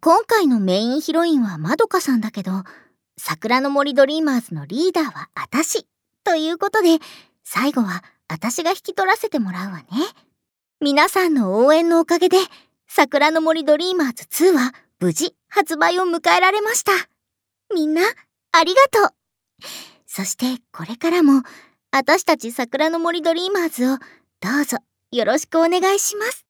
今回のメインヒロインはまどかさんだけど桜の森ドリーマーズのリーダーはあたしということで最後はあたしが引き取らせてもらうわね。皆さんの応援のおかげで桜の森ドリーマーズ2は無事発売を迎えられました。みんなありがとう。そしてこれからも私たち桜の森ドリーマーズをどうぞよろしくお願いします。